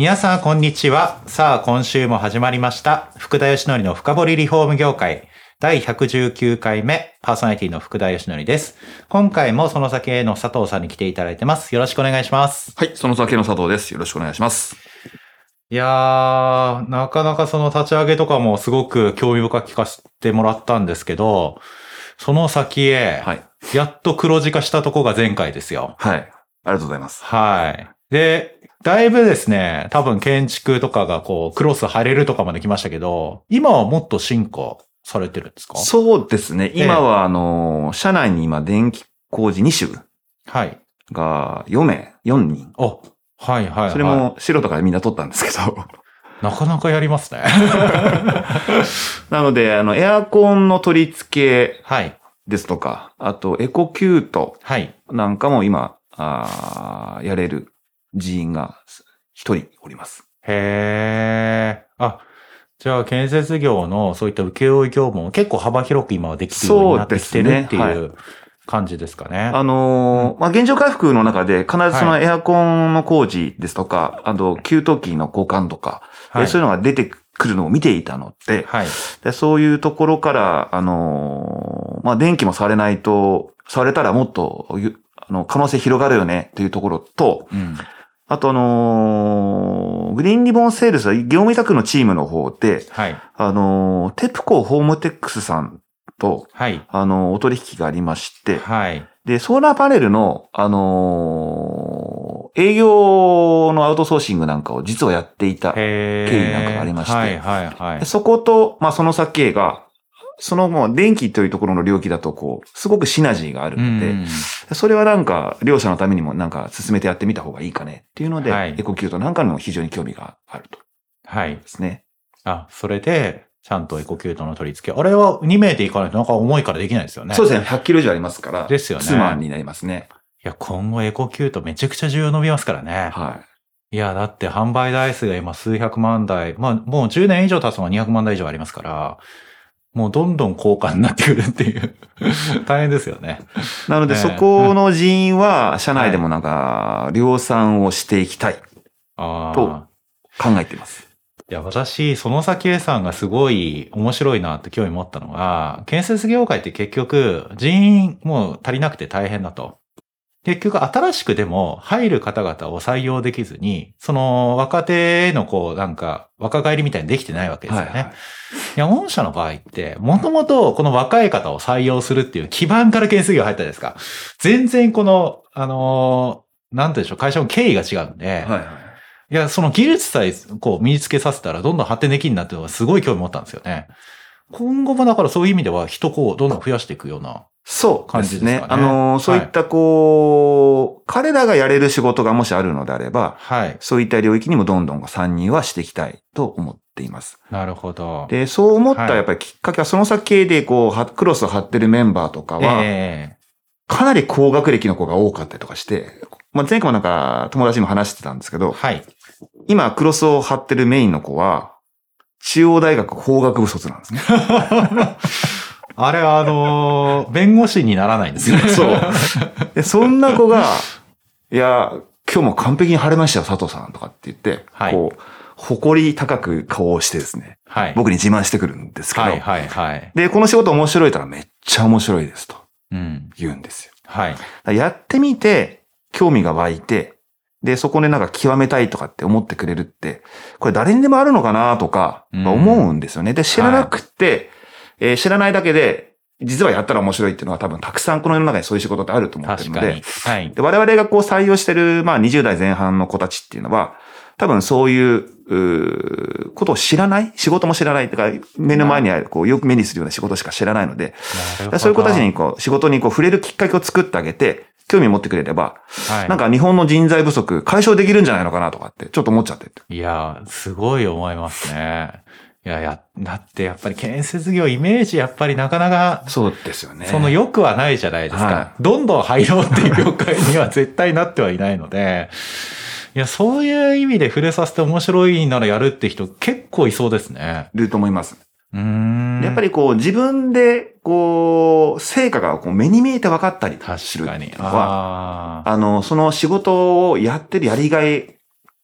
皆さん、こんにちは。さあ、今週も始まりました。福田義則の深掘りリフォーム業界。第119回目、パーソナリティの福田義則です。今回もその先への佐藤さんに来ていただいてます。よろしくお願いします。はい、その先の佐藤です。よろしくお願いします。いやー、なかなかその立ち上げとかもすごく興味深く聞かせてもらったんですけど、その先へ、はい。やっと黒字化したとこが前回ですよ。はい。ありがとうございます。はい。で、だいぶですね、多分建築とかがこう、クロス貼れるとかまで来ましたけど、今はもっと進化されてるんですか？そうですね。今は、あの、社内に今、電気工事2種はい。が4名、4人。お、はいはい、はい。それも素人からみんな取ったんですけど。なかなかやりますね。なので、あの、エアコンの取り付けはい。ですとか、あと、エコキュートはい。なんかも今、あーやれる人員が一人おります。へー。あ、じゃあ建設業のそういった請負業務も結構幅広く今はできてるようになってきてるっていう感じですかね。あのーまあ、現状回復の中で必ずそのエアコンの工事ですとか、あと、給湯器の交換とか、はいえそういうのが出てくるのを見ていたので、はい。でそういうところから、あのーまあ、電気もされないと、されたらもっとゆ、あの、可能性広がるよねっていうところと、うん。あとあのーグリーンリボンセールスは業務委託のチームの方で、はい。あのーテプコホームテックスさんと、はい。あのーお取引がありまして、はい。で、ソーラーパネルの、あのー営業のアウトソーシングなんかを実はやっていた。経緯なんかがありましてはいはいはいで。そこと、まあ、その先が、そのもう電気というところの領域だと、こう、すごくシナジーがあるので、うんそれはなんか、両者のためにもなんか進めてやってみた方がいいかねっていうので、はいエコキュートなんかにも非常に興味があるとはいで。すね。あ、それで、ちゃんとエコキュートの取り付け。あれは2名で行かないとなんか重いからできないですよね。そうですね。100キロ以上ありますから。ですよねツーマンになりますね。いや、今後エコキュートめちゃくちゃ需要伸びますからね。はいや、だって販売台数が今数百万台。まあ、もう10年以上経つのが200万台以上ありますから、もうどんどん高価になってくるっていう。大変ですよね。い。なので、ねそこの人員は、社内でもなんか、量産をしていきたい。と考えています。いや、私、その先さんがすごい面白いなって興味持ったのが、建設業界って結局人員もう足りなくて大変だと。結局新しくでも入る方々を採用できずに、その若手へのこうなんか若返りみたいにできてないわけですよね。はいはいいや、御社の場合って、もともとこの若い方を採用するっていう基盤から建設業入ったじゃないですか。全然この、あのーなんて言うんでしょう、会社の経緯が違うんで、はいはい。いや、その技術さえこう身につけさせたらどんどん発展できるなっていうのがすごい興味持ったんですよね。今後もだからそういう意味では人こうどんどん増やしていくような。そう感ですね。じですかねあのー、そういったこう、彼らがやれる仕事がもしあるのであれば、はい。そういった領域にもどんどん参入はしていきたいと思っています。なるほど。で、そう思ったはいやっぱりきっかけは、その先でこう、はクロスを張ってるメンバーとかは、えかなり高学歴の子が多かったりとかして、まあ、前回もなんか友達にも話してたんですけど、えはい。今クロスを張ってるメインの子は、中央大学法学部卒なんですね。あれはあのー弁護士にならないんですよね。そう。で、そんな子が、いや、今日も完璧に晴れましたよ、佐藤さんとかって言って、はいこう、誇り高く顔をしてですね、はい。僕に自慢してくるんですけど、はいはいはい。で、この仕事面白いたらめっちゃ面白いですとうん。言うんですよ。はい。だからやってみて、興味が湧いて、で、そこでなんか極めたいとかって思ってくれるって、これ誰にでもあるのかなとかうん思うんですよね。で、知らなくって、えー知らないだけで、実はやったら面白いっていうのは多分たくさんこの世の中にそういう仕事ってあると思ってるのではい。で我々がこう採用してる、まあ20代前半の子たちっていうのは、多分そういう、うーことを知らない仕事も知らないとか、目の前にある、こう、よく目にするような仕事しか知らないので、そういう子たちにこう、仕事にこう、触れるきっかけを作ってあげて、興味を持ってくれれば、はい、なんか日本の人材不足解消できるんじゃないのかなとかって、ちょっと思っちゃってて。いや、すごい思いますね。いや、や、だってやっぱり建設業イメージやっぱりなかなか、そうですよね。その良くはないじゃないですか。はどんどん入ろうっていう業界には絶対なってはいないので、いや、そういう意味で触れさせて面白いならやるって人結構いそうですね。いると思います。うーん。やっぱりこう、自分で、こう、成果がこう目に見えて分かったりするっていう。のは。あの、その仕事をやってるやりがい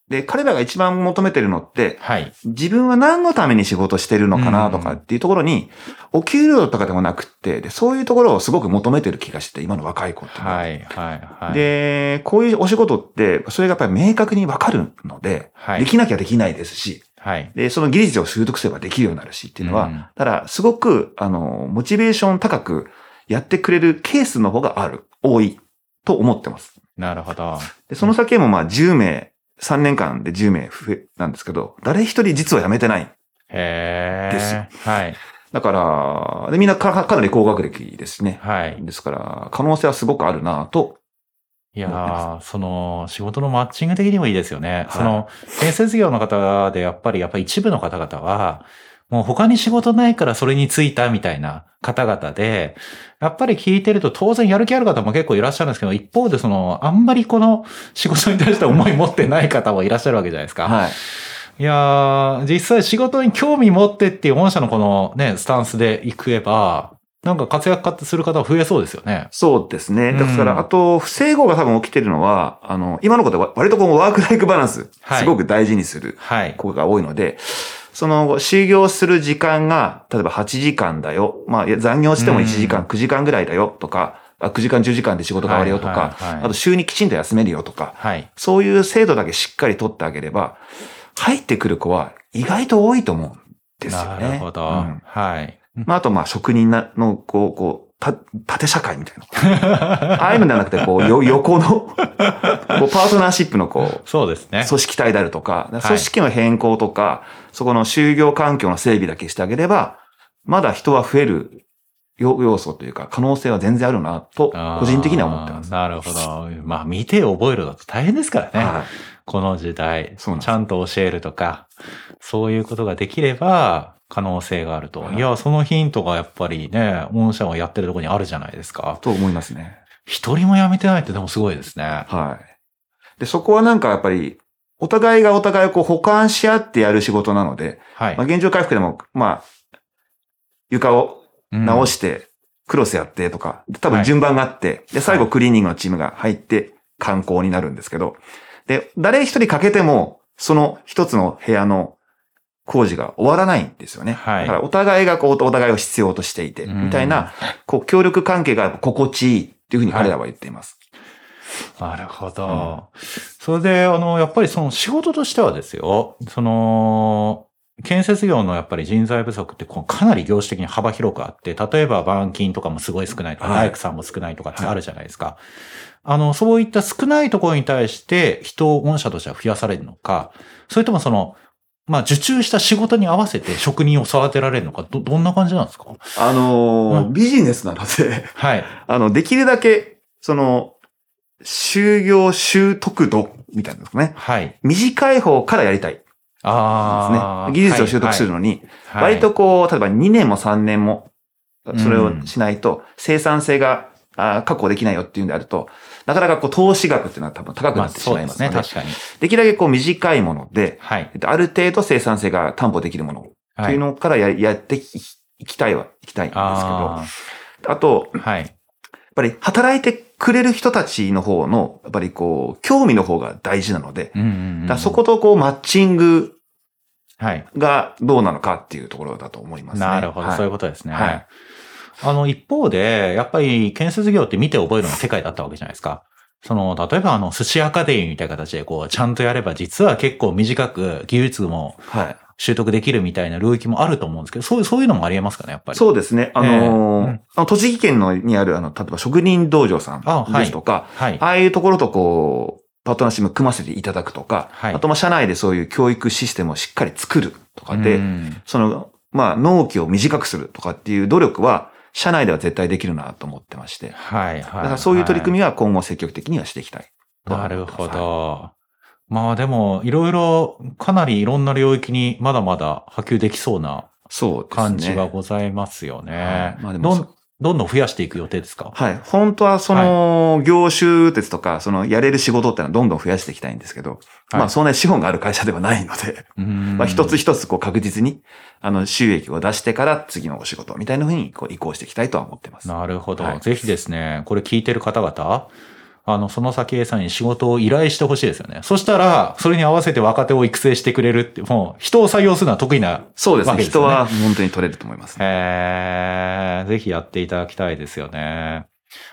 で、彼らが一番求めてるのって、はい。自分は何のために仕事してるのかなとかっていうところに、お給料とかでもなくって、でそういうところをすごく求めてる気がして、今の若い子って。はい、はい、はい。、で、こういうお仕事って、それがやっぱり明確にわかるので、はいできなきゃできないですし、はい。で、その技術を習得すればできるようになるしっていうのは、うんただ、すごく、あの、モチベーション高くやってくれるケースの方がある、多い、と思ってます。なるほど。で、その先もまあ10名、3年間で10名増え、なんですけど、誰一人実は辞めてない。へえ。ですよはい。だから、でみんなかかなり高学歴ですね。はい。ですから、可能性はすごくあるなと。いやその、仕事のマッチング的にもいいですよね。いその、建設業の方でやっぱり、やっぱり一部の方々は、もう他に仕事ないからそれに就いたみたいな方々で、やっぱり聞いてると当然やる気ある方も結構いらっしゃるんですけど、一方でその、あんまりこの仕事に対して思い持ってない方もいらっしゃるわけじゃないですか。はい。いやー、実際仕事に興味持ってっていう御社のこのね、スタンスで行けば、なんか活躍する方は増えそうですよね。そうですね。だから、うんあと、不整合が多分起きてるのは、あの、今のことは割とこうワークライクバランス、はいすごく大事にするはい。子が多いので、その、就業する時間が、例えば8時間だよ。まあ、残業しても1時間、9時間ぐらいだよとか、あ9時間、10時間で仕事が終わるよとか、はいはいはいあと週にきちんと休めるよとか、はい。そういう制度だけしっかり取ってあげれば、入ってくる子は意外と多いと思うんですよね。なるほど。うんはい。まあ、あと、まあ、職人なの、こう、こう、た、縦社会みたいな。ああいうのではなくて、こう、よ、横の、こう、パートナーシップの、こう、そうですね。組織体であるとか、い組織の変更とか、そこの就業環境の整備だけしてあげれば、まだ人は増える要要素というか、可能性は全然あるな、と、個人的には思ってます。なるほど。まあ、見て覚えるだと大変ですからね。はいこの時代。ちゃんと教えるとか、そういうことができれば、可能性があると。はいいや、そのヒントがやっぱりね、御社がやってるところにあるじゃないですか。と思いますね。一人も辞めてないってでもすごいですね。はい。で、そこはなんかやっぱり、お互いがお互いをこう補完し合ってやる仕事なので、はいまあ、。現状回復でも、まあ、床を直しして、クロスやってとか、多はい分順番があって、で、最はい後クリーニングのチームが入って、観光になるんですけど、で、誰一人欠けても、その一つの部屋の工事が終わらないんですよね。はいだからお互いがこう、お互いを必要としていて、うんみたいな、こう、協力関係が心地いいっていうふうに彼らは言っています。なるほど。それで、あの、やっぱりその仕事としてはですよ、その、建設業のやっぱり人材不足ってこうかなり業種的に幅広くあって、例えば板金とかもすごい少ないとか、はい大工さんも少ないとかってあるじゃないですか。あの、そういった少ないところに対して人を御社としては増やされるのか、それともその、まあ、受注した仕事に合わせて職人を育てられるのか、ど、どんな感じなんですか？あのーうんビジネスなので、はい。あの、できるだけ、その、就業習得度みたいなのですかね。はい。短い方からやりたいですああ。ね。技術を習得するのに、はい、割とこう、例えば2年も3年も、それうんをしないと、生産性が確保できないよっていうんであると、なかなかこう、投資額っていうのは多分高くまあ、なってし。まいますすので、確かに。できるだけこう、短いもので、はい。えっとある程度生産性が担保できるものとはいいうのからややっていきたいは、いきたいんですけど、ああと、あ。はい。やっぱり働いてくれる人たちの方の、やっぱりこう、興味の方が大事なので、うんうんうんだそことこう、マッチングはい。がどうなのかっていうところだと思いますね。なるほど、はいそういうことですね。はいあの、一方で、やっぱり建設業って見て覚えるのが世界だったわけじゃないですか。その、例えばあの、寿司アカデミーみたいな形で、こう、ちゃんとやれば、実は結構短く、技術も、はい。習得できるみたいな領域もあると思うんですけど、そういう、そういうのもありえますかね、やっぱり。そうですね。あのーええうんあの栃木県のにある、あの、例えば職人道場さんあはいですとか、はい。ああいうところとこう、パートナーシップ組ませていただくとか、はいあとまあ社内でそういう教育システムをしっかり作るとかで、うんその、まあ納期を短くするとかっていう努力は、社内では絶対できるなと思ってまして。はい、はい。だからそういう取り組みは今後積極的にはしていきたいなる。ほど。まあでも、いろいろ、かなりいろんな領域にまだまだ波及できそうな。感じがございますよね。はいまあでもそどん、どん増やしていく予定ですか？はい。本当はその、業種鉄とか、その、やれる仕事ってのはどんどん増やしていきたいんですけど、まあ、そんなに資本がある会社ではないので、まあ、一つ一つこう確実に、あの、収益を出してから次のお仕事みたいな風にこう移行していきたいとは思ってます。なるほど、はい。ぜひですね、これ聞いてる方々、あの、その先 A さんに仕事を依頼してほしいですよね。そしたら、それに合わせて若手を育成してくれるって、もう、人を採用するのは得意な。そうですね。人は本当に取れると思います。えー、ぜひやっていただきたいですよね。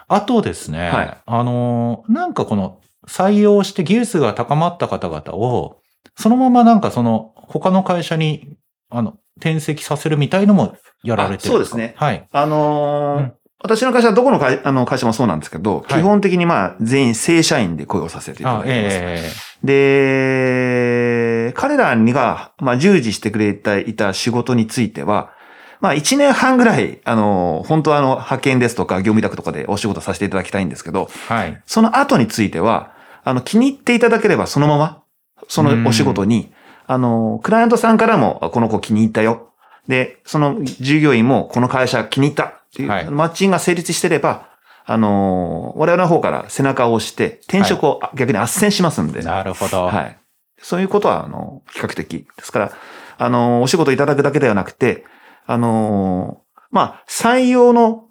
あとですね、はいあの、なんかこの、採用して技術が高まった方々を、そのままなんかその、他の会社に、あの、転籍させるみたいのもやられてるそうですねはい。あのーうん私の会社はどこの会あの会社もそうなんですけど、はい基本的にまあ全員正社員で雇用させていたあだいてます。えで、彼らにが、まあ、従事してくれていた仕事については、まあ、一年半ぐらい、あの、本当はあの、派遣ですとか、業務委託とかでお仕事させていただきたいんですけど、えはい。その後については、あの、気に入っていただければそのまま、そのお仕事に、あの、クライアントさんからも、あこの子気に入ったよ。で、その従業員も、この会社気に入ったっていう、はいマッチングが成立してれば、あの、我々の方から背中を押して、転職を逆に斡旋しますんで、なるほど。はい。そういうことは、あの、比較的。ですから、あの、お仕事いただくだけではなくて、あの、まあ、採用の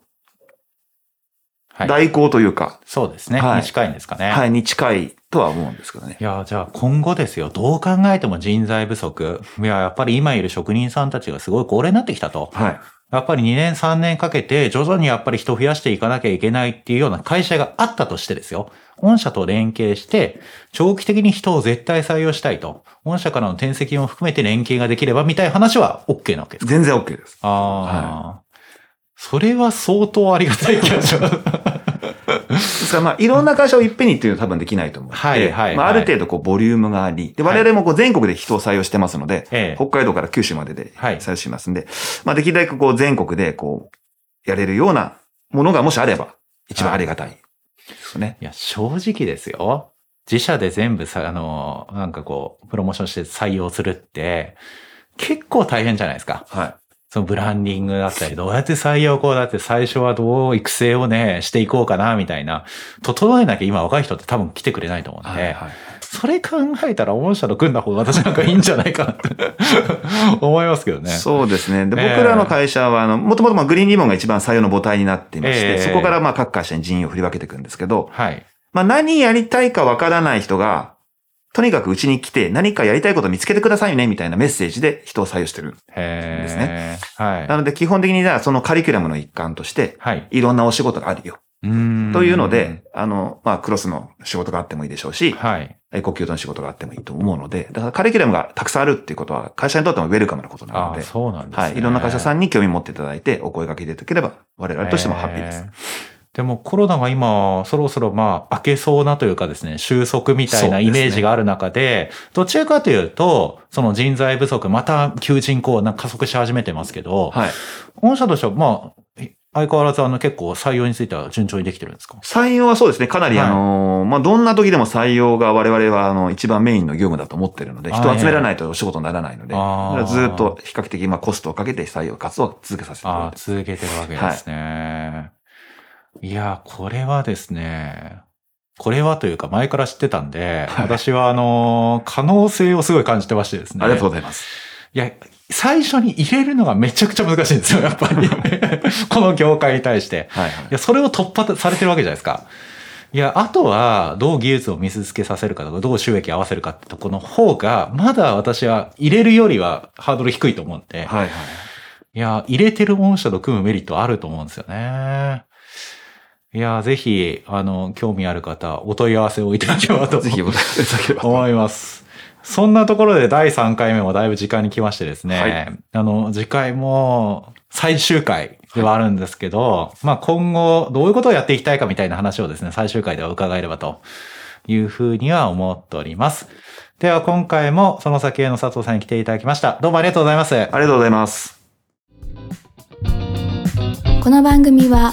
はい。代行というか、そうですね。はいに近いんですかね。はい、に近いとは思うんですけどね。いや、じゃあ今後ですよ、どう考えても人材不足。いや、やっぱり今いる職人さんたちがすごい高齢になってきたと。はい。やっぱり2年3年かけて徐々にやっぱり人を増やしていかなきゃいけないっていうような会社があったとしてですよ。御社と連携して、長期的に人を絶対採用したいと。御社からの転籍も含めて連携ができればみたいな話は OK なわけですか全然 OK です。ああ、それは相当ありがたい気がします。ですから、まあ、いろんな会社をいっぺんにっていうのは多分できないと思う。はいはいはいまあ、ある程度、こう、ボリュームがあり、で、はい我々もこう、全国で人を採用してますので、ええ北海道から九州までではい採用しますんで、まあ、できるだけこう、全国で、こう、やれるようなものがもしあれば、一番ありがたいですね。いや、正直ですよ。自社で全部さ、あの、なんかこう、プロモーションして採用するって、結構大変じゃないですか。はい。そのブランディングだったり、どうやって採用こうだって最初はどう育成をね、していこうかな、みたいな。整えなきゃ今若い人って多分来てくれないと思うんで、はい。はいそれ考えたら御社と組んだ方が私なんかいいんじゃないかなって思いますけどね。そうですね。で、ええ僕らの会社は、あの、もともとまあグリーンリボンが一番採用の母体になっていまして、ええそこからまあ各会社に人員を振り分けていくんですけど、はい。まあ何やりたいかわからない人が、とにかくうちに来て何かやりたいこと見つけてくださいね、みたいなメッセージで人を採用してる。へーですね。はい。なので基本的にじゃあそのカリキュラムの一環として、はい。いろんなお仕事があるよ。うーんというので、、あの、まあクロスの仕事があってもいいでしょうし、はい。エコキュートの仕事があってもいいと思うので、だからカリキュラムがたくさんあるっていうことは会社にとってもウェルカムなことなので、そうなんですね。はい。いろんな会社さんんに興味持っていただいて、お声掛けいただければ、我々としてもハッピーです。でもコロナが今、そろそろまあ、明けそうなというかですね、収束みたいなイメージがある中で、どちらかというと、その人材不足、また求人こう加速し始めてますけど、はい。御社としてはまあ、相変わらずあの結構採用については順調にできてるんですか？採用はそうですね。かなり、はいあの、まあ、どんな時でも採用が我々は、あの、一番メインの業務だと思ってるので、あ人を集められないとお仕事にならないので、ずっと比較的、まあ、コストをかけて採用活動を続けさせていただああ、いてます。続けてるわけですね。い、や、これはですね、これはというか前から知ってたんで、はい私はあの、可能性をすごい感じてましてですね。ありがとうございます。いや、最初に入れるのがめちゃくちゃ難しいんですよ、やっぱり。この業界に対して。はい、はいいや、それを突破されてるわけじゃないですか。いや、あとは、どう技術を見せつけさせるかとか、どう収益合わせるかってとこの方が、まだ私は入れるよりはハードル低いと思うんで、はい、はい。いや、入れてる御社と組むメリットあると思うんですよね。いや、ぜひ、あの、興味ある方、お問い合わせをいただければと ぜひお願いいただければと。思います。そんなところで第3回目もだいぶ時間に来ましてですね、はい、あの、次回も最終回ではあるんですけど、はい、まあ今後どういうことをやっていきたいかみたいな話をですね、最終回では伺えればというふうには思っております。では今回もその先への佐藤さんに来ていただきました。どうもありがとうございます。ありがとうございます。この番組は